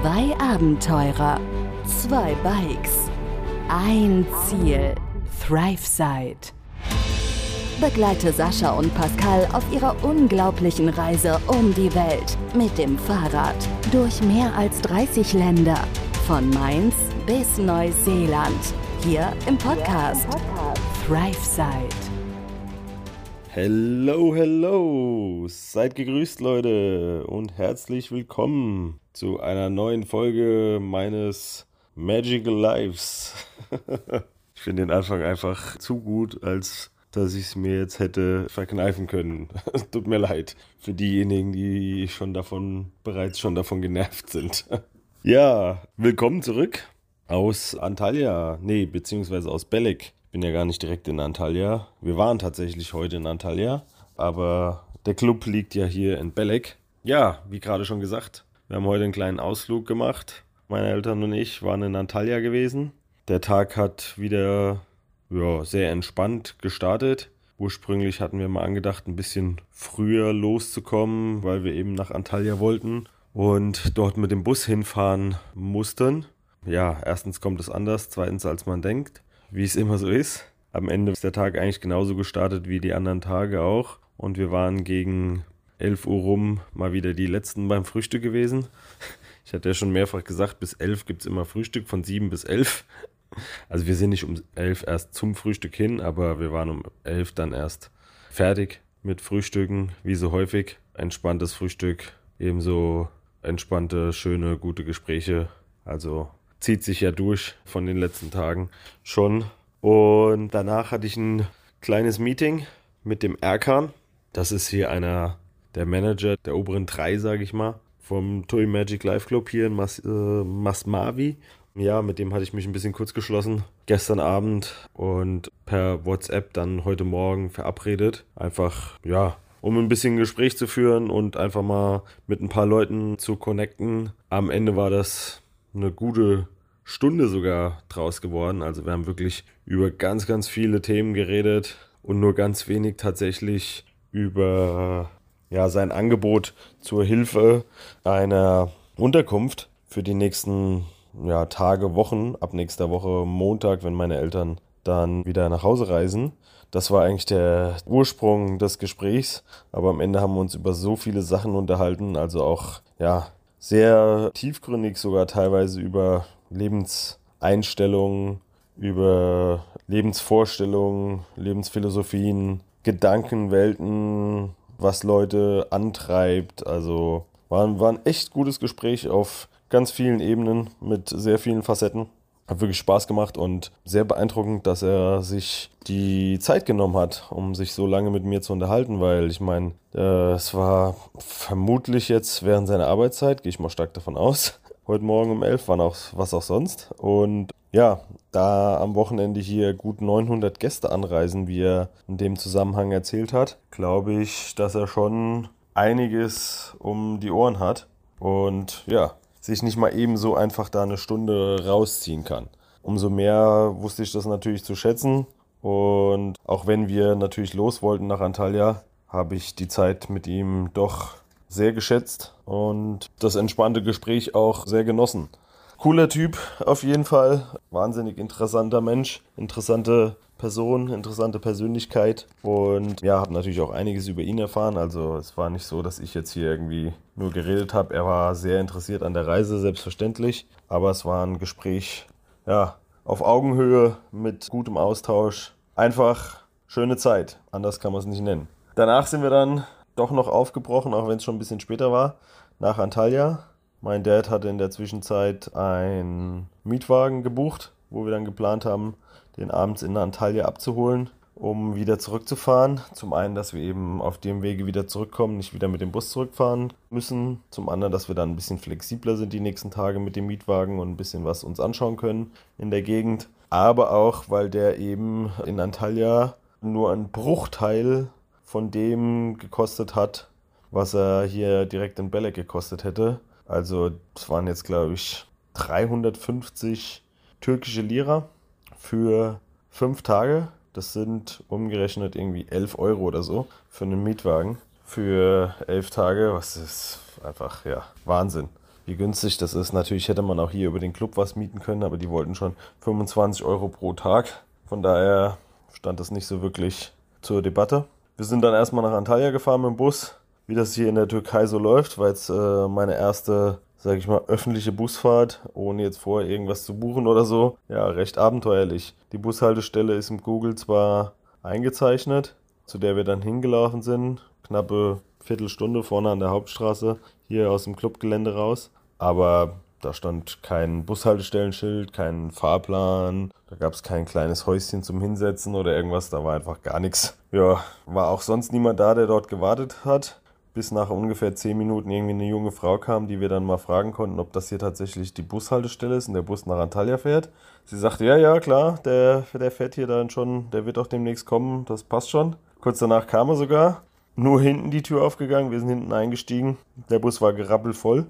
Zwei Abenteurer, zwei Bikes, ein Ziel, ThriveSide. Begleite Sascha und Pascal auf ihrer unglaublichen Reise um die Welt mit dem Fahrrad durch mehr als 30 Länder, von Mainz bis Neuseeland, hier im Podcast ThriveSide. Hello, hello! Seid gegrüßt, Leute, und herzlich willkommen zu einer neuen Folge meines Magical Lives. ich finde den Anfang einfach zu gut, als dass ich es mir jetzt hätte verkneifen können. Tut mir leid für diejenigen, die schon davon bereits schon davon genervt sind. ja, willkommen zurück aus Antalya, nee, beziehungsweise aus Belek. Ich bin ja gar nicht direkt in Antalya. Wir waren tatsächlich heute in Antalya, aber der Club liegt ja hier in Belek. Ja, wie gerade schon gesagt, wir haben heute einen kleinen Ausflug gemacht. Meine Eltern und ich waren in Antalya gewesen. Der Tag hat wieder ja, sehr entspannt gestartet. Ursprünglich hatten wir mal angedacht, ein bisschen früher loszukommen, weil wir eben nach Antalya wollten und dort mit dem Bus hinfahren mussten. Ja, erstens kommt es anders, zweitens als man denkt, wie es immer so ist. Am Ende ist der Tag eigentlich genauso gestartet wie die anderen Tage auch und wir waren gegen 11 Uhr rum mal wieder die letzten beim Frühstück gewesen. Ich hatte ja schon mehrfach gesagt, bis 11 gibt es immer Frühstück, von 7 bis 11. Also wir sind nicht um 11 erst zum Frühstück hin, aber wir waren um 11 dann erst fertig mit Frühstücken, wie so häufig. Entspanntes Frühstück, ebenso entspannte, schöne, gute Gespräche. Also zieht sich ja durch von den letzten Tagen schon. Und danach hatte ich ein kleines Meeting mit dem Erkan. Das ist hier einer der Manager der oberen drei, sage ich mal, vom Toy Magic Live Club hier in Mas, äh, Masmavi. Ja, mit dem hatte ich mich ein bisschen kurz geschlossen gestern Abend und per WhatsApp dann heute Morgen verabredet. Einfach, ja, um ein bisschen Gespräch zu führen und einfach mal mit ein paar Leuten zu connecten. Am Ende war das eine gute Stunde sogar draus geworden. Also wir haben wirklich über ganz, ganz viele Themen geredet und nur ganz wenig tatsächlich über ja, sein Angebot zur Hilfe einer Unterkunft für die nächsten ja, Tage, Wochen, ab nächster Woche Montag, wenn meine Eltern dann wieder nach Hause reisen. Das war eigentlich der Ursprung des Gesprächs, aber am Ende haben wir uns über so viele Sachen unterhalten, also auch ja, sehr tiefgründig sogar teilweise über Lebenseinstellungen, über Lebensvorstellungen, Lebensphilosophien, Gedankenwelten, was Leute antreibt. Also war, war ein echt gutes Gespräch auf ganz vielen Ebenen mit sehr vielen Facetten. Hat wirklich Spaß gemacht und sehr beeindruckend, dass er sich die Zeit genommen hat, um sich so lange mit mir zu unterhalten, weil ich meine, äh, es war vermutlich jetzt während seiner Arbeitszeit, gehe ich mal stark davon aus. Heute Morgen um 11, wann auch, was auch sonst. Und ja, da am Wochenende hier gut 900 Gäste anreisen, wie er in dem Zusammenhang erzählt hat, glaube ich, dass er schon einiges um die Ohren hat. Und ja, sich nicht mal eben so einfach da eine Stunde rausziehen kann. Umso mehr wusste ich das natürlich zu schätzen. Und auch wenn wir natürlich los wollten nach Antalya, habe ich die Zeit mit ihm doch sehr geschätzt und das entspannte Gespräch auch sehr genossen. Cooler Typ auf jeden Fall, wahnsinnig interessanter Mensch, interessante Person, interessante Persönlichkeit und ja, habe natürlich auch einiges über ihn erfahren. Also es war nicht so, dass ich jetzt hier irgendwie nur geredet habe. Er war sehr interessiert an der Reise, selbstverständlich, aber es war ein Gespräch, ja, auf Augenhöhe mit gutem Austausch. Einfach schöne Zeit, anders kann man es nicht nennen. Danach sind wir dann doch noch aufgebrochen, auch wenn es schon ein bisschen später war, nach Antalya mein Dad hatte in der Zwischenzeit einen Mietwagen gebucht, wo wir dann geplant haben, den abends in Antalya abzuholen, um wieder zurückzufahren. Zum einen, dass wir eben auf dem Wege wieder zurückkommen, nicht wieder mit dem Bus zurückfahren müssen. Zum anderen, dass wir dann ein bisschen flexibler sind die nächsten Tage mit dem Mietwagen und ein bisschen was uns anschauen können in der Gegend. Aber auch, weil der eben in Antalya nur ein Bruchteil von dem gekostet hat, was er hier direkt in Belek gekostet hätte. Also es waren jetzt, glaube ich, 350 türkische Lira für fünf Tage. Das sind umgerechnet irgendwie 11 Euro oder so für einen Mietwagen für elf Tage. Was ist einfach, ja, Wahnsinn. wie günstig das ist. Natürlich hätte man auch hier über den Club was mieten können, aber die wollten schon 25 Euro pro Tag. Von daher stand das nicht so wirklich zur Debatte. Wir sind dann erstmal nach Antalya gefahren mit dem Bus. Wie das hier in der Türkei so läuft, war jetzt äh, meine erste, sage ich mal, öffentliche Busfahrt, ohne jetzt vorher irgendwas zu buchen oder so. Ja, recht abenteuerlich. Die Bushaltestelle ist im Google zwar eingezeichnet, zu der wir dann hingelaufen sind, knappe Viertelstunde vorne an der Hauptstraße, hier aus dem Clubgelände raus. Aber da stand kein Bushaltestellenschild, kein Fahrplan, da gab es kein kleines Häuschen zum Hinsetzen oder irgendwas, da war einfach gar nichts. Ja, war auch sonst niemand da, der dort gewartet hat. Bis nach ungefähr zehn Minuten irgendwie eine junge Frau kam, die wir dann mal fragen konnten, ob das hier tatsächlich die Bushaltestelle ist und der Bus nach Antalya fährt. Sie sagte, ja, ja, klar, der, der fährt hier dann schon, der wird auch demnächst kommen, das passt schon. Kurz danach kam er sogar, nur hinten die Tür aufgegangen, wir sind hinten eingestiegen, der Bus war gerappelt voll.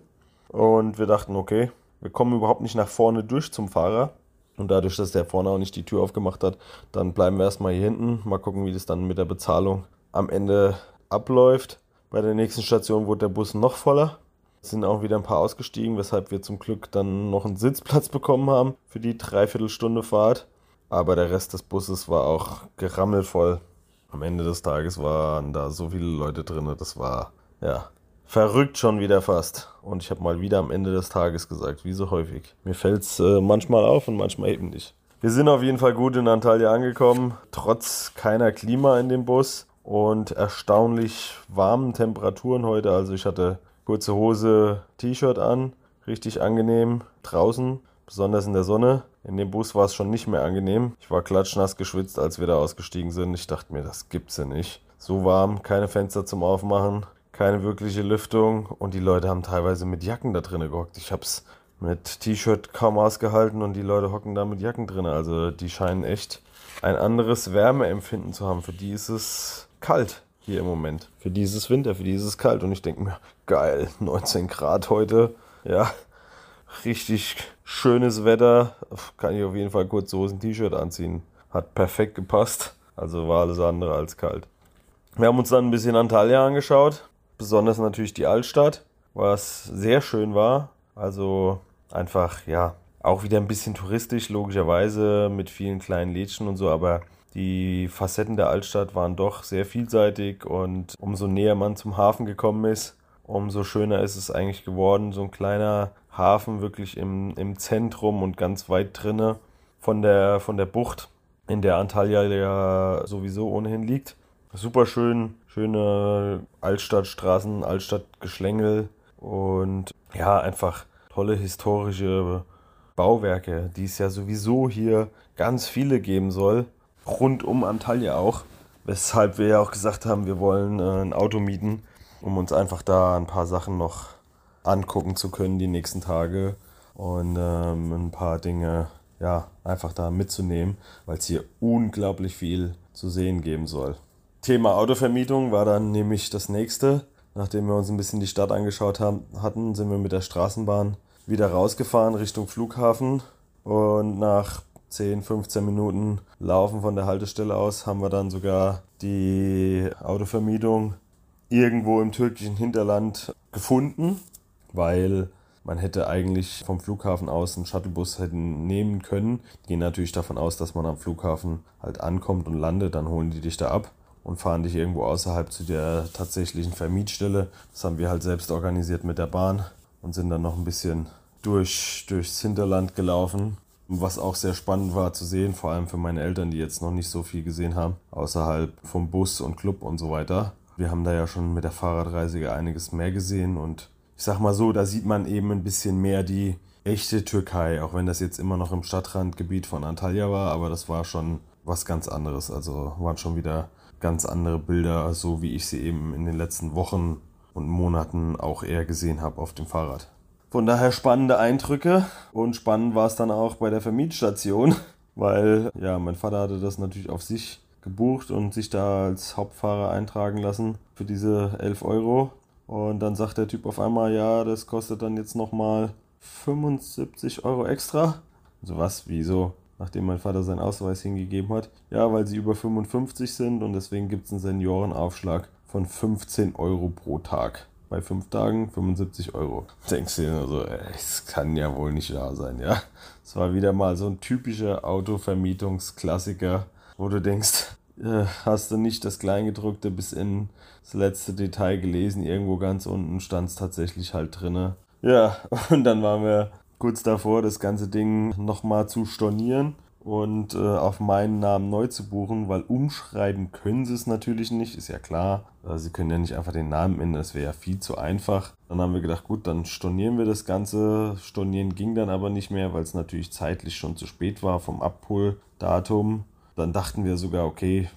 Und wir dachten, okay, wir kommen überhaupt nicht nach vorne durch zum Fahrer. Und dadurch, dass der vorne auch nicht die Tür aufgemacht hat, dann bleiben wir erstmal hier hinten. Mal gucken, wie das dann mit der Bezahlung am Ende abläuft. Bei der nächsten Station wurde der Bus noch voller. Es sind auch wieder ein paar ausgestiegen, weshalb wir zum Glück dann noch einen Sitzplatz bekommen haben für die Dreiviertelstunde Fahrt. Aber der Rest des Busses war auch gerammelvoll. Am Ende des Tages waren da so viele Leute drin. Das war, ja, Verrückt schon wieder fast. Und ich habe mal wieder am Ende des Tages gesagt, wie so häufig. Mir fällt es äh, manchmal auf und manchmal eben nicht. Wir sind auf jeden Fall gut in Antalya angekommen, trotz keiner Klima in dem Bus und erstaunlich warmen Temperaturen heute. Also ich hatte kurze Hose, T-Shirt an, richtig angenehm draußen, besonders in der Sonne. In dem Bus war es schon nicht mehr angenehm. Ich war klatschnass geschwitzt, als wir da ausgestiegen sind. Ich dachte mir, das gibt's ja nicht. So warm, keine Fenster zum Aufmachen, keine wirkliche Lüftung und die Leute haben teilweise mit Jacken da drinnen gehockt. Ich habe es mit T-Shirt kaum ausgehalten und die Leute hocken da mit Jacken drin. Also die scheinen echt ein anderes Wärmeempfinden zu haben. Für die ist es kalt hier im Moment. Für die ist es Winter, für die ist es kalt. Und ich denke mir, geil, 19 Grad heute. Ja, richtig schönes Wetter. Kann ich auf jeden Fall kurz so ein T-Shirt anziehen. Hat perfekt gepasst. Also war alles andere als kalt. Wir haben uns dann ein bisschen Antalya angeschaut besonders natürlich die Altstadt, was sehr schön war. Also einfach, ja, auch wieder ein bisschen touristisch, logischerweise, mit vielen kleinen Lädchen und so, aber die Facetten der Altstadt waren doch sehr vielseitig und umso näher man zum Hafen gekommen ist, umso schöner ist es eigentlich geworden. So ein kleiner Hafen wirklich im, im Zentrum und ganz weit drinne von der, von der Bucht, in der Antalya ja sowieso ohnehin liegt. Super schön, schöne Altstadtstraßen, Altstadtgeschlängel und ja, einfach tolle historische Bauwerke, die es ja sowieso hier ganz viele geben soll, rund um Antalya auch. Weshalb wir ja auch gesagt haben, wir wollen äh, ein Auto mieten, um uns einfach da ein paar Sachen noch angucken zu können die nächsten Tage und ähm, ein paar Dinge ja einfach da mitzunehmen, weil es hier unglaublich viel zu sehen geben soll. Thema Autovermietung war dann nämlich das nächste. Nachdem wir uns ein bisschen die Stadt angeschaut haben, hatten, sind wir mit der Straßenbahn wieder rausgefahren Richtung Flughafen. Und nach 10, 15 Minuten Laufen von der Haltestelle aus haben wir dann sogar die Autovermietung irgendwo im türkischen Hinterland gefunden, weil man hätte eigentlich vom Flughafen aus einen Shuttlebus hätten nehmen können. Die gehen natürlich davon aus, dass man am Flughafen halt ankommt und landet, dann holen die dich da ab und fahren dich irgendwo außerhalb zu der tatsächlichen Vermietstelle. Das haben wir halt selbst organisiert mit der Bahn und sind dann noch ein bisschen durch, durchs Hinterland gelaufen. Was auch sehr spannend war zu sehen, vor allem für meine Eltern, die jetzt noch nicht so viel gesehen haben, außerhalb vom Bus und Club und so weiter. Wir haben da ja schon mit der Fahrradreise einiges mehr gesehen und ich sag mal so, da sieht man eben ein bisschen mehr die echte Türkei, auch wenn das jetzt immer noch im Stadtrandgebiet von Antalya war, aber das war schon was ganz anderes. Also waren schon wieder ganz andere Bilder, so wie ich sie eben in den letzten Wochen und Monaten auch eher gesehen habe auf dem Fahrrad. Von daher spannende Eindrücke und spannend war es dann auch bei der Vermietstation, weil ja, mein Vater hatte das natürlich auf sich gebucht und sich da als Hauptfahrer eintragen lassen für diese 11 Euro. Und dann sagt der Typ auf einmal, ja, das kostet dann jetzt nochmal 75 Euro extra. So was, wieso? nachdem mein Vater seinen Ausweis hingegeben hat. Ja, weil sie über 55 sind und deswegen gibt es einen Seniorenaufschlag von 15 Euro pro Tag. Bei fünf Tagen 75 Euro. Denkst du dir nur so, es kann ja wohl nicht wahr sein, ja. Es war wieder mal so ein typischer Autovermietungsklassiker, wo du denkst, äh, hast du nicht das Kleingedruckte bis in das letzte Detail gelesen. Irgendwo ganz unten stand es tatsächlich halt drinne. Ja, und dann waren wir kurz davor, das ganze Ding nochmal zu stornieren und äh, auf meinen Namen neu zu buchen, weil umschreiben können sie es natürlich nicht, ist ja klar. Also sie können ja nicht einfach den Namen ändern, das wäre ja viel zu einfach. Dann haben wir gedacht, gut, dann stornieren wir das Ganze. Stornieren ging dann aber nicht mehr, weil es natürlich zeitlich schon zu spät war vom Abholdatum. Dann dachten wir sogar, okay,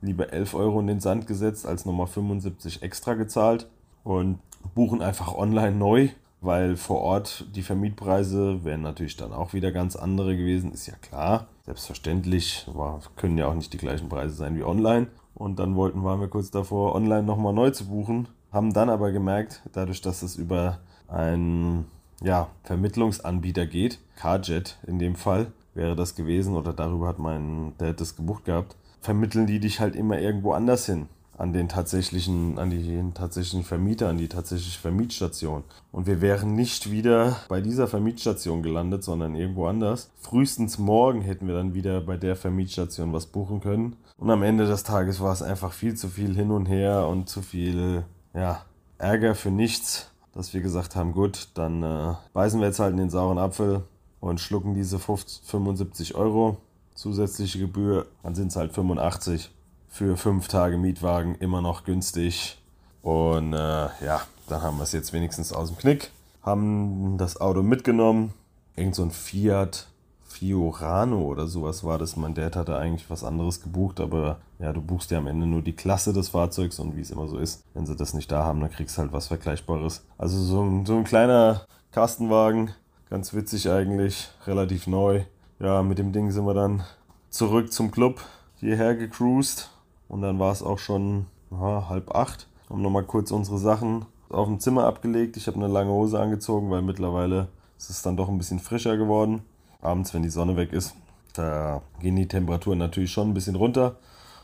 lieber 11 Euro in den Sand gesetzt als nochmal 75 extra gezahlt und buchen einfach online neu weil vor Ort die Vermietpreise wären natürlich dann auch wieder ganz andere gewesen, ist ja klar. Selbstverständlich, war, können ja auch nicht die gleichen Preise sein wie online. Und dann wollten, waren wir kurz davor, online nochmal neu zu buchen, haben dann aber gemerkt, dadurch, dass es über einen ja, Vermittlungsanbieter geht, Carjet in dem Fall, wäre das gewesen, oder darüber hat mein Dad das gebucht gehabt, vermitteln die dich halt immer irgendwo anders hin an den tatsächlichen, an die tatsächlichen Vermieter, an die tatsächliche Vermietstation. Und wir wären nicht wieder bei dieser Vermietstation gelandet, sondern irgendwo anders. Frühestens morgen hätten wir dann wieder bei der Vermietstation was buchen können. Und am Ende des Tages war es einfach viel zu viel hin und her und zu viel, ja, Ärger für nichts, dass wir gesagt haben, gut, dann äh, beißen wir jetzt halt in den sauren Apfel und schlucken diese 50, 75 Euro zusätzliche Gebühr, dann sind es halt 85 für fünf Tage Mietwagen immer noch günstig. Und äh, ja, dann haben wir es jetzt wenigstens aus dem Knick. Haben das Auto mitgenommen. Irgend so ein Fiat Fiorano oder sowas war das. Mein Dad hatte eigentlich was anderes gebucht, aber ja, du buchst ja am Ende nur die Klasse des Fahrzeugs und wie es immer so ist. Wenn sie das nicht da haben, dann kriegst du halt was Vergleichbares. Also so, ein, so ein kleiner Kastenwagen, ganz witzig eigentlich, relativ neu. Ja, mit dem Ding sind wir dann zurück zum Club hierher gecruised und dann war es auch schon aha, halb acht. Haben nochmal kurz unsere Sachen auf dem Zimmer abgelegt. Ich habe eine lange Hose angezogen, weil mittlerweile ist es dann doch ein bisschen frischer geworden. Abends, wenn die Sonne weg ist, da gehen die Temperaturen natürlich schon ein bisschen runter.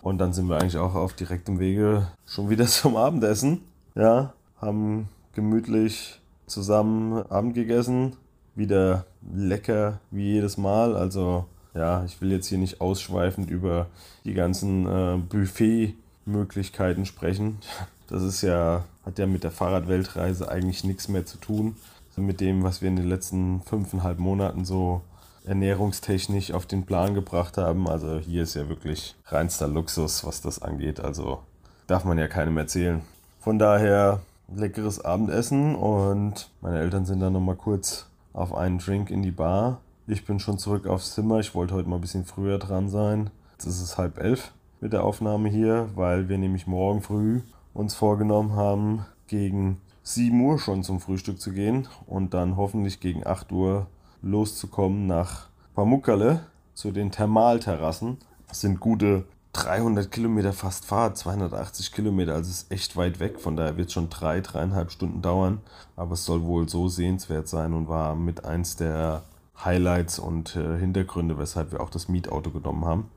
Und dann sind wir eigentlich auch auf direktem Wege schon wieder zum Abendessen. Ja, haben gemütlich zusammen Abend gegessen. Wieder lecker wie jedes Mal. Also ja, ich will jetzt hier nicht ausschweifend über die ganzen äh, Buffet-Möglichkeiten sprechen. Das ist ja, hat ja mit der Fahrradweltreise eigentlich nichts mehr zu tun. Also mit dem, was wir in den letzten fünfeinhalb Monaten so ernährungstechnisch auf den Plan gebracht haben. Also hier ist ja wirklich reinster Luxus, was das angeht. Also darf man ja keinem erzählen. Von daher leckeres Abendessen und meine Eltern sind dann nochmal kurz auf einen Drink in die Bar ich bin schon zurück aufs Zimmer. Ich wollte heute mal ein bisschen früher dran sein. Jetzt ist es halb elf mit der Aufnahme hier, weil wir nämlich morgen früh uns vorgenommen haben, gegen 7 Uhr schon zum Frühstück zu gehen und dann hoffentlich gegen 8 Uhr loszukommen nach Pamukkale zu den Thermalterrassen. Das sind gute 300 Kilometer fast Fahrt, 280 Kilometer, also ist echt weit weg. Von daher wird es schon drei, dreieinhalb Stunden dauern. Aber es soll wohl so sehenswert sein und war mit eins der Highlights und äh, Hintergründe, weshalb wir auch das Mietauto genommen haben.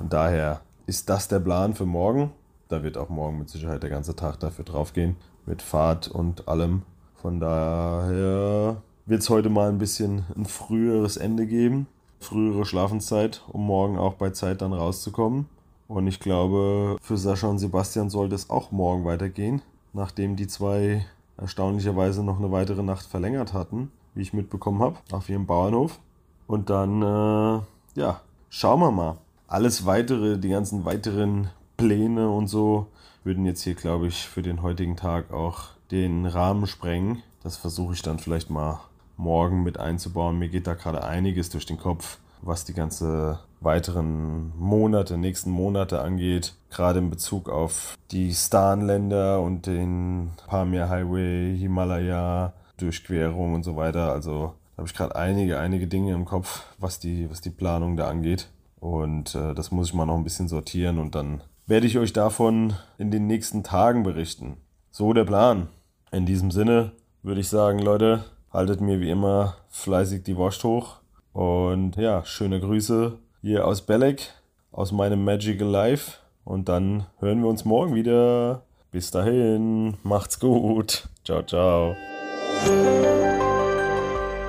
Und daher ist das der Plan für morgen. Da wird auch morgen mit Sicherheit der ganze Tag dafür draufgehen, mit Fahrt und allem. Von daher wird es heute mal ein bisschen ein früheres Ende geben, frühere Schlafenszeit, um morgen auch bei Zeit dann rauszukommen. Und ich glaube, für Sascha und Sebastian sollte es auch morgen weitergehen, nachdem die zwei erstaunlicherweise noch eine weitere Nacht verlängert hatten wie ich mitbekommen habe, auf ihrem Bauernhof. Und dann, äh, ja, schauen wir mal. Alles weitere, die ganzen weiteren Pläne und so, würden jetzt hier, glaube ich, für den heutigen Tag auch den Rahmen sprengen. Das versuche ich dann vielleicht mal morgen mit einzubauen. Mir geht da gerade einiges durch den Kopf, was die ganze weiteren Monate, nächsten Monate angeht. Gerade in Bezug auf die Stan-Länder und den Pamir Highway, Himalaya, Durchquerung und so weiter. Also habe ich gerade einige, einige Dinge im Kopf, was die, was die Planung da angeht. Und äh, das muss ich mal noch ein bisschen sortieren und dann werde ich euch davon in den nächsten Tagen berichten. So der Plan. In diesem Sinne würde ich sagen, Leute, haltet mir wie immer fleißig die Wurst hoch. Und ja, schöne Grüße hier aus Belek, aus meinem Magical Life. Und dann hören wir uns morgen wieder. Bis dahin, macht's gut. Ciao, ciao.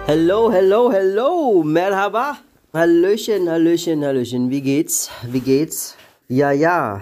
Hello, hello, hello, Merhaba. Hallöchen, Hallöchen, Hallöchen. Wie geht's? Wie geht's? Ja, ja.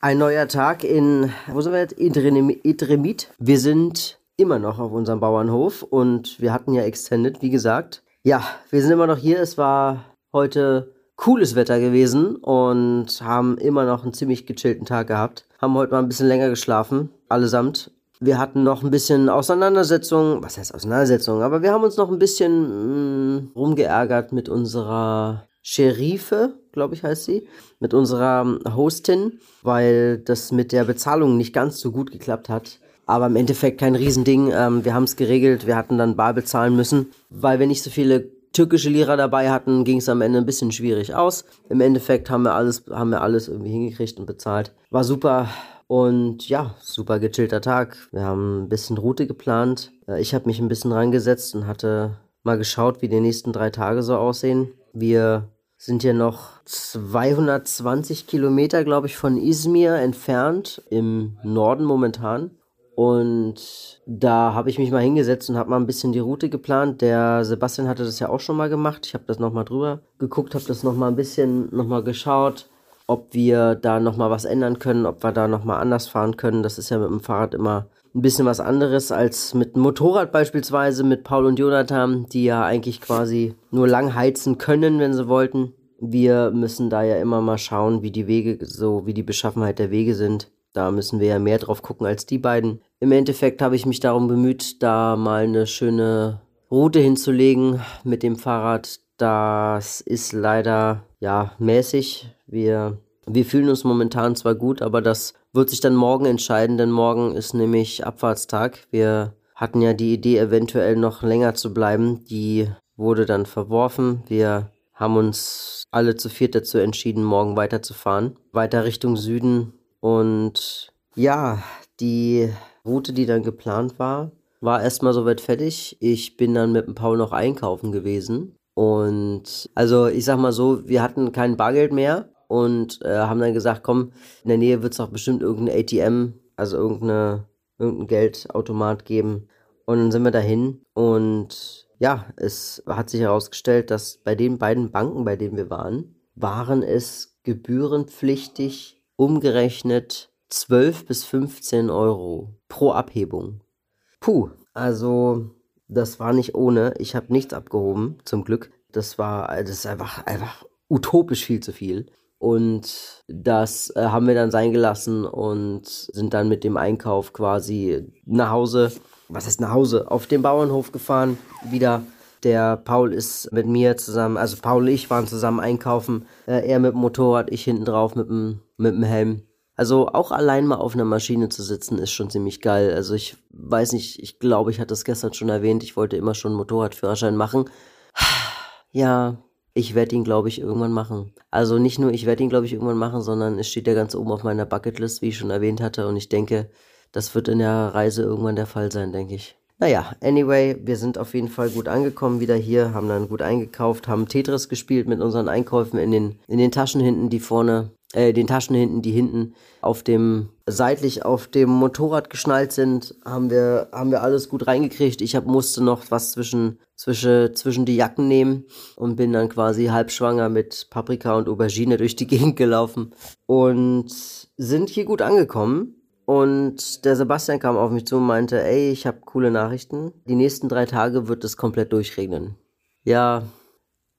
Ein neuer Tag in, wo sind wir jetzt? Idremit. Wir sind immer noch auf unserem Bauernhof und wir hatten ja Extended, wie gesagt. Ja, wir sind immer noch hier. Es war heute cooles Wetter gewesen und haben immer noch einen ziemlich gechillten Tag gehabt. Haben heute mal ein bisschen länger geschlafen, allesamt. Wir hatten noch ein bisschen Auseinandersetzung, was heißt Auseinandersetzung, aber wir haben uns noch ein bisschen mh, mm, rumgeärgert mit unserer Sherife, glaube ich heißt sie, mit unserer Hostin, weil das mit der Bezahlung nicht ganz so gut geklappt hat. Aber im Endeffekt kein Riesending. Ähm, wir haben es geregelt, wir hatten dann bar bezahlen müssen, weil wir nicht so viele türkische Lira dabei hatten, ging es am Ende ein bisschen schwierig aus. Im Endeffekt haben wir alles, haben wir alles irgendwie hingekriegt und bezahlt. War super. Und ja, super gechillter Tag. Wir haben ein bisschen Route geplant. Äh, ich habe mich ein bisschen rangesetzt und hatte mal geschaut, wie die nächsten drei Tage so aussehen. Wir sind ja noch 220 Kilometer, glaube ich, von Izmir entfernt, im Norden momentan. Und da habe ich mich mal hingesetzt und habe mal ein bisschen die Route geplant. Der Sebastian hatte das ja auch schon mal gemacht. Ich habe das nochmal drüber geguckt, habe das nochmal ein bisschen nochmal geschaut, ob wir da nochmal was ändern können, ob wir da nochmal anders fahren können. Das ist ja mit dem Fahrrad immer ein bisschen was anderes als mit dem Motorrad beispielsweise, mit Paul und Jonathan, die ja eigentlich quasi nur lang heizen können, wenn sie wollten. Wir müssen da ja immer mal schauen, wie die Wege, so wie die Beschaffenheit der Wege sind. Da müssen wir ja mehr drauf gucken als die beiden. Im Endeffekt habe ich mich darum bemüht, da mal eine schöne Route hinzulegen mit dem Fahrrad. Das ist leider ja mäßig. Wir, wir fühlen uns momentan zwar gut, aber das wird sich dann morgen entscheiden, denn morgen ist nämlich Abfahrtstag. Wir hatten ja die Idee, eventuell noch länger zu bleiben. Die wurde dann verworfen. Wir haben uns alle zu viert dazu entschieden, morgen weiterzufahren. Weiter Richtung Süden und ja, die Route, die dann geplant war, war erstmal soweit fertig. Ich bin dann mit dem Paul noch einkaufen gewesen. Und also ich sag mal so, wir hatten kein Bargeld mehr und äh, haben dann gesagt, komm, in der Nähe wird es doch bestimmt irgendein ATM, also irgendeine, irgendein Geldautomat geben. Und dann sind wir dahin und ja, es hat sich herausgestellt, dass bei den beiden Banken, bei denen wir waren, waren es gebührenpflichtig umgerechnet 12 bis 15 Euro pro Abhebung. Puh, also das war nicht ohne. Ich habe nichts abgehoben, zum Glück. Das war, das ist einfach, einfach utopisch viel zu viel. Und das äh, haben wir dann sein gelassen und sind dann mit dem Einkauf quasi nach Hause, was heißt nach Hause, auf den Bauernhof gefahren, wieder der Paul ist mit mir zusammen, also Paul und ich waren zusammen einkaufen. Äh, er mit dem Motorrad, ich hinten drauf mit dem, mit dem Helm. Also auch allein mal auf einer Maschine zu sitzen ist schon ziemlich geil. Also ich weiß nicht, ich glaube, ich hatte es gestern schon erwähnt, ich wollte immer schon einen Motorradführerschein machen. Ja, ich werde ihn, glaube ich, irgendwann machen. Also nicht nur, ich werde ihn, glaube ich, irgendwann machen, sondern es steht ja ganz oben auf meiner Bucketlist, wie ich schon erwähnt hatte. Und ich denke, das wird in der Reise irgendwann der Fall sein, denke ich. Naja, anyway, wir sind auf jeden Fall gut angekommen wieder hier, haben dann gut eingekauft, haben Tetris gespielt mit unseren Einkäufen in den, in den Taschen hinten, die vorne, äh, den Taschen hinten, die hinten auf dem, seitlich auf dem Motorrad geschnallt sind, haben wir, haben wir alles gut reingekriegt. Ich hab, musste noch was zwischen, zwischen, zwischen die Jacken nehmen und bin dann quasi halb schwanger mit Paprika und Aubergine durch die Gegend gelaufen und sind hier gut angekommen und der Sebastian kam auf mich zu und meinte, ey, ich habe coole Nachrichten. Die nächsten drei Tage wird es komplett durchregnen. Ja,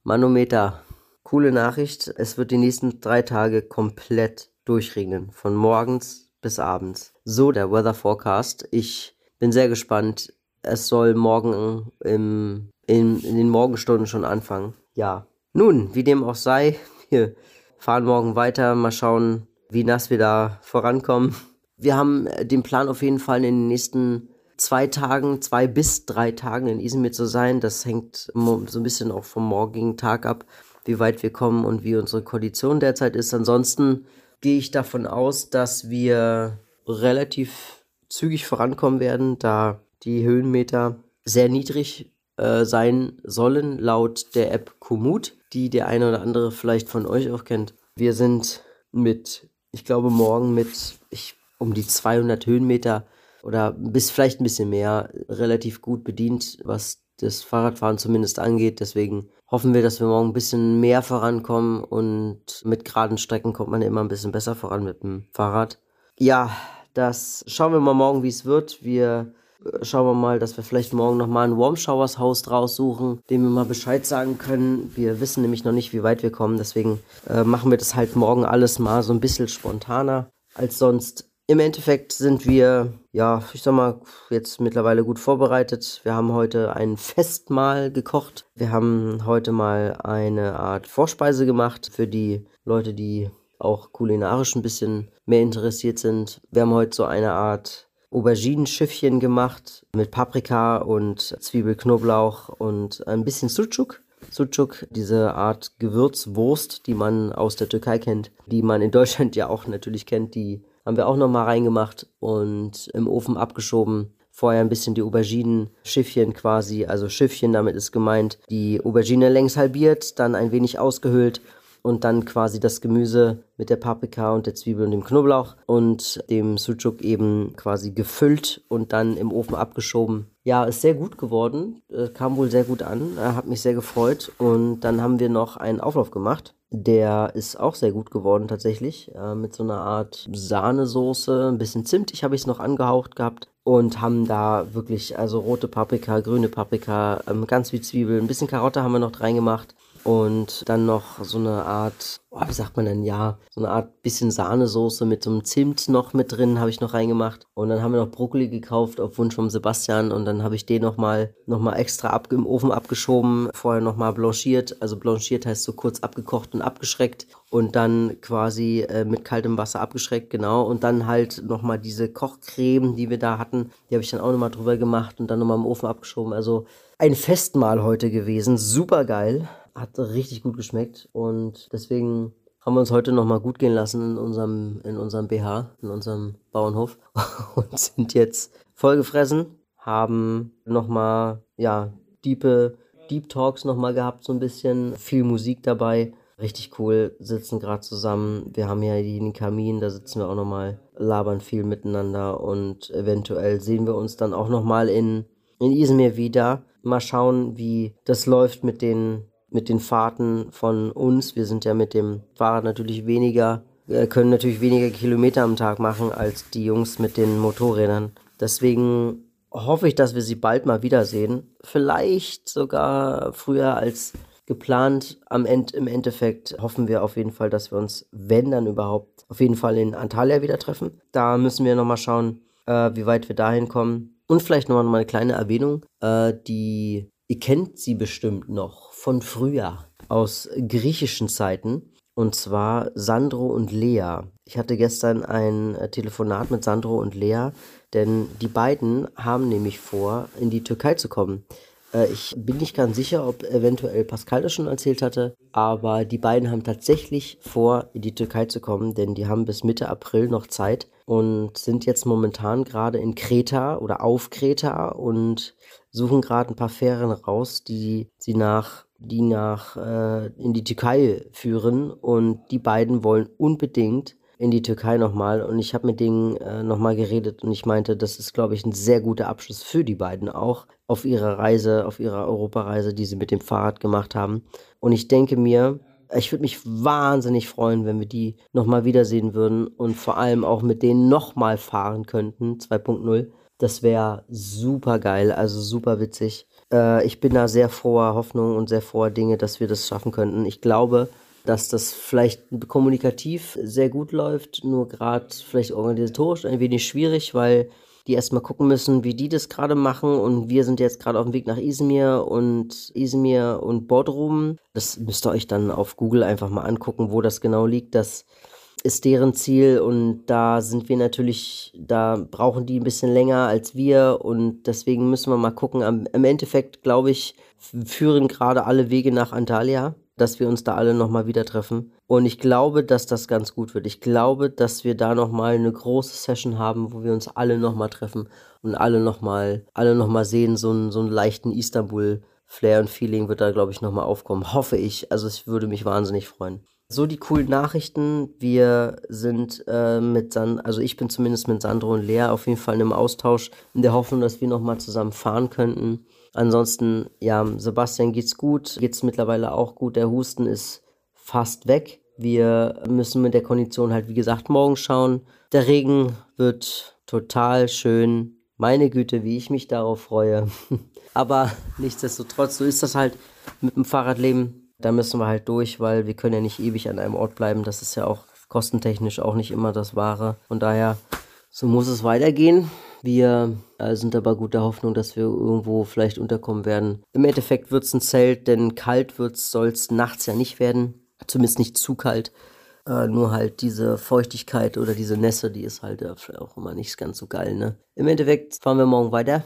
Manometer, coole Nachricht. Es wird die nächsten drei Tage komplett durchregnen. Von morgens bis abends. So der Weather Forecast. Ich bin sehr gespannt. Es soll morgen im, in, in den Morgenstunden schon anfangen. Ja. Nun, wie dem auch sei, wir fahren morgen weiter. Mal schauen, wie nass wir da vorankommen. Wir haben äh, den Plan auf jeden Fall in den nächsten zwei Tagen, zwei bis drei Tagen in Izmir zu sein. Das hängt so ein bisschen auch vom morgigen Tag ab, wie weit wir kommen und wie unsere Kondition derzeit ist. Ansonsten gehe ich davon aus, dass wir relativ zügig vorankommen werden, da die Höhenmeter sehr niedrig äh, sein sollen, laut der App Komoot, die der eine oder andere vielleicht von euch auch kennt. Wir sind mit, ich glaube, morgen mit, ich um die 200 Höhenmeter oder bis vielleicht ein bisschen mehr relativ gut bedient, was das Fahrradfahren zumindest angeht. Deswegen hoffen wir, dass wir morgen ein bisschen mehr vorankommen und mit geraden Strecken kommt man immer ein bisschen besser voran mit dem Fahrrad. Ja, das schauen wir mal morgen, wie es wird. Wir äh, schauen wir mal, dass wir vielleicht morgen nochmal ein Warm Showers Haus draus suchen, dem wir mal Bescheid sagen können. Wir wissen nämlich noch nicht, wie weit wir kommen. Deswegen äh, machen wir das halt morgen alles mal so ein bisschen spontaner als sonst. Im Endeffekt sind wir, ja, ich sag mal, jetzt mittlerweile gut vorbereitet. Wir haben heute ein Festmahl gekocht. Wir haben heute mal eine Art Vorspeise gemacht für die Leute, die auch kulinarisch ein bisschen mehr interessiert sind. Wir haben heute so eine Art Auberginenschiffchen gemacht mit Paprika und Zwiebelknoblauch und ein bisschen Sucuk. Sucuk, diese Art Gewürzwurst, die man aus der Türkei kennt, die man in Deutschland ja auch natürlich kennt, die haben wir auch nochmal reingemacht und im Ofen abgeschoben. Vorher ein bisschen die Auberginen-Schiffchen quasi, also Schiffchen, damit ist gemeint, die Aubergine längs halbiert, dann ein wenig ausgehöhlt und dann quasi das Gemüse mit der Paprika und der Zwiebel und dem Knoblauch und dem Sucuk eben quasi gefüllt und dann im Ofen abgeschoben. Ja, ist sehr gut geworden, äh, kam wohl sehr gut an, hat mich sehr gefreut und dann haben wir noch einen Auflauf gemacht der ist auch sehr gut geworden tatsächlich. Äh, mit so einer Art Sahnesoße, ein bisschen zimtig habe ich es noch angehaucht gehabt. Und haben da wirklich, also rote Paprika, grüne Paprika, ähm, ganz viel Zwiebel, ein bisschen Karotte haben wir noch reingemacht und dann noch so eine Art, oh, wie sagt man denn, ja, so eine Art bisschen Sahnesoße mit so einem Zimt noch mit drin, habe ich noch reingemacht. Und dann haben wir noch Brokkoli gekauft auf Wunsch vom Sebastian und dann habe ich den nochmal noch mal extra ab, im Ofen abgeschoben, vorher nochmal blanchiert. Also blanchiert heißt so kurz abgekocht und abgeschreckt und dann quasi äh, mit kaltem Wasser abgeschreckt, genau. Und dann halt nochmal diese Kochcreme, die wir da hatten, die habe ich dann auch nochmal drüber gemacht und dann nochmal im Ofen abgeschoben. Also ein Festmahl heute gewesen, super geil hat richtig gut geschmeckt und deswegen haben wir uns heute nochmal gut gehen lassen in unserem, in unserem BH, in unserem Bauernhof und sind jetzt vollgefressen, haben nochmal, ja, diepe, Deep Talks nochmal gehabt, so ein bisschen, viel Musik dabei. Richtig cool, sitzen gerade zusammen. Wir haben ja den Kamin, da sitzen wir auch nochmal, labern viel miteinander und eventuell sehen wir uns dann auch nochmal in, in Izmir wieder. Mal schauen, wie das läuft mit den mit den Fahrten von uns. Wir sind ja mit dem Fahrrad natürlich weniger, äh, können natürlich weniger Kilometer am Tag machen als die Jungs mit den Motorrädern. Deswegen hoffe ich, dass wir sie bald mal wiedersehen. Vielleicht sogar früher als geplant. Am End, Im Endeffekt hoffen wir auf jeden Fall, dass wir uns, wenn dann überhaupt, auf jeden Fall in Antalya wieder treffen. Da müssen wir nochmal schauen, äh, wie weit wir dahin kommen. Und vielleicht nochmal eine kleine Erwähnung. Äh, die, ihr kennt sie bestimmt noch von früher aus griechischen Zeiten. Und zwar Sandro und Lea. Ich hatte gestern ein äh, Telefonat mit Sandro und Lea, denn die beiden haben nämlich vor, in die Türkei zu kommen. Äh, ich bin nicht ganz sicher, ob eventuell Pascal das schon erzählt hatte, aber die beiden haben tatsächlich vor, in die Türkei zu kommen, denn die haben bis Mitte April noch Zeit und sind jetzt momentan gerade in Kreta oder auf Kreta und suchen gerade ein paar Fähren raus, die sie nach die nach äh, in die Türkei führen und die beiden wollen unbedingt in die Türkei nochmal und ich habe mit denen äh, nochmal geredet und ich meinte, das ist, glaube ich, ein sehr guter Abschluss für die beiden auch auf ihrer Reise, auf ihrer Europareise, die sie mit dem Fahrrad gemacht haben. Und ich denke mir, ich würde mich wahnsinnig freuen, wenn wir die nochmal wiedersehen würden und vor allem auch mit denen nochmal fahren könnten, 2.0. Das wäre super geil, also super witzig. Äh, ich bin da sehr froher Hoffnung und sehr froher Dinge, dass wir das schaffen könnten. Ich glaube, dass das vielleicht kommunikativ sehr gut läuft, nur gerade vielleicht organisatorisch ein wenig schwierig, weil die erstmal gucken müssen, wie die das gerade machen und wir sind jetzt gerade auf dem Weg nach Izmir und Izmir und Bodrum. Das müsst ihr euch dann auf Google einfach mal angucken, wo das genau liegt. Das ist deren Ziel und da sind wir natürlich, da brauchen die ein bisschen länger als wir und deswegen müssen wir mal gucken. Am, Im Endeffekt, glaube ich, führen gerade alle Wege nach Antalya, dass wir uns da alle nochmal wieder treffen. Und ich glaube, dass das ganz gut wird. Ich glaube, dass wir da nochmal eine große Session haben, wo wir uns alle nochmal treffen und alle nochmal, alle nochmal sehen, so einen, so einen leichten Istanbul-Flair und Feeling wird da, glaube ich, nochmal aufkommen. Hoffe ich. Also es würde mich wahnsinnig freuen. so die coolen Nachrichten. Wir sind äh, mit San also ich bin zumindest mit Sandro und Lea auf jeden Fall im Austausch, in der Hoffnung, dass wir nochmal zusammen fahren könnten. Ansonsten, ja, Sebastian geht's gut, geht's mittlerweile auch gut. Der Husten ist fast weg. Wir müssen mit der Kondition halt, wie gesagt, morgen schauen. Der Regen wird total schön. Meine Güte, wie ich mich darauf freue. Aber nichtsdestotrotz, so ist das halt mit dem Fahrradleben. Da müssen wir halt durch, weil wir können ja nicht ewig an einem Ort bleiben. Das ist ja auch kostentechnisch auch nicht immer das Wahre. Von daher, so muss es weitergehen. Wir äh, sind aber guter Hoffnung, dass wir irgendwo vielleicht unterkommen werden. Im Endeffekt wird es ein Zelt, denn kalt soll es nachts ja nicht werden. Zumindest nicht zu kalt. Äh, nur halt diese Feuchtigkeit oder diese Nässe, die ist halt äh, auch immer nicht ganz so geil. Ne? Im Endeffekt fahren wir morgen weiter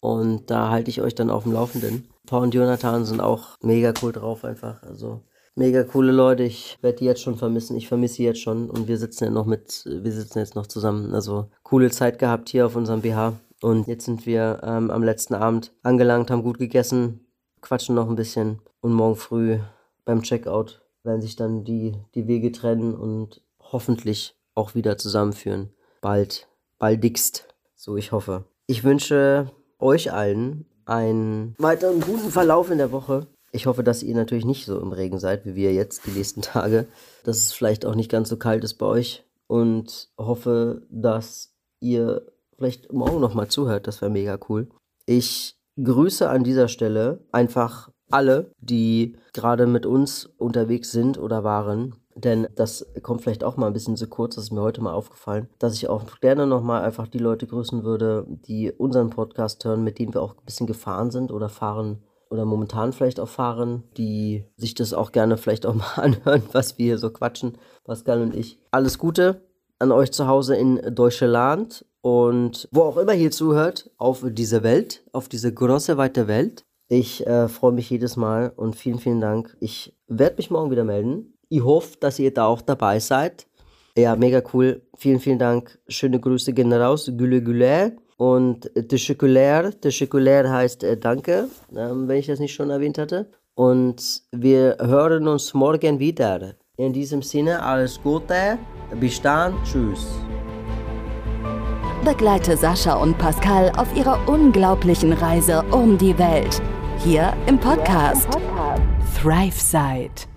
und da halte ich euch dann auf dem Laufenden. Paul und Jonathan sind auch mega cool drauf einfach. Also mega coole Leute. Ich werde die jetzt schon vermissen. Ich vermisse sie jetzt schon und wir sitzen ja noch mit, wir sitzen jetzt noch zusammen. Also coole Zeit gehabt hier auf unserem BH. Und jetzt sind wir ähm, am letzten Abend angelangt, haben gut gegessen, quatschen noch ein bisschen und morgen früh beim Checkout werden sich dann die, die Wege trennen und hoffentlich auch wieder zusammenführen. Bald, baldigst, so ich hoffe. Ich wünsche euch allen einen weiteren guten Verlauf in der Woche. Ich hoffe, dass ihr natürlich nicht so im Regen seid, wie wir jetzt die nächsten Tage. Dass es vielleicht auch nicht ganz so kalt ist bei euch. Und hoffe, dass ihr vielleicht morgen nochmal zuhört. Das wäre mega cool. Ich grüße an dieser Stelle einfach alle, die gerade mit uns unterwegs sind oder waren. Denn das kommt vielleicht auch mal ein bisschen zu kurz, das ist mir heute mal aufgefallen, dass ich auch gerne nochmal einfach die Leute grüßen würde, die unseren Podcast hören, mit denen wir auch ein bisschen gefahren sind oder fahren oder momentan vielleicht auch fahren, die sich das auch gerne vielleicht auch mal anhören, was wir hier so quatschen, Pascal und ich. Alles Gute an euch zu Hause in Deutschland und wo auch immer ihr zuhört, auf diese Welt, auf diese große, weite Welt. Ich äh, freue mich jedes Mal und vielen, vielen Dank. Ich werde mich morgen wieder melden. Ich hoffe, dass ihr da auch dabei seid. Ja, mega cool. Vielen, vielen Dank. Schöne Grüße gehen raus. Güle Güle. Und Teşekkürler. Teşekkürler heißt äh, Danke, ähm, wenn ich das nicht schon erwähnt hatte. Und wir hören uns morgen wieder. In diesem Sinne, alles Gute. Bis dann. Tschüss. Begleite Sascha und Pascal auf ihrer unglaublichen Reise um die Welt hier im Podcast, ja, im Podcast. ThriveSide.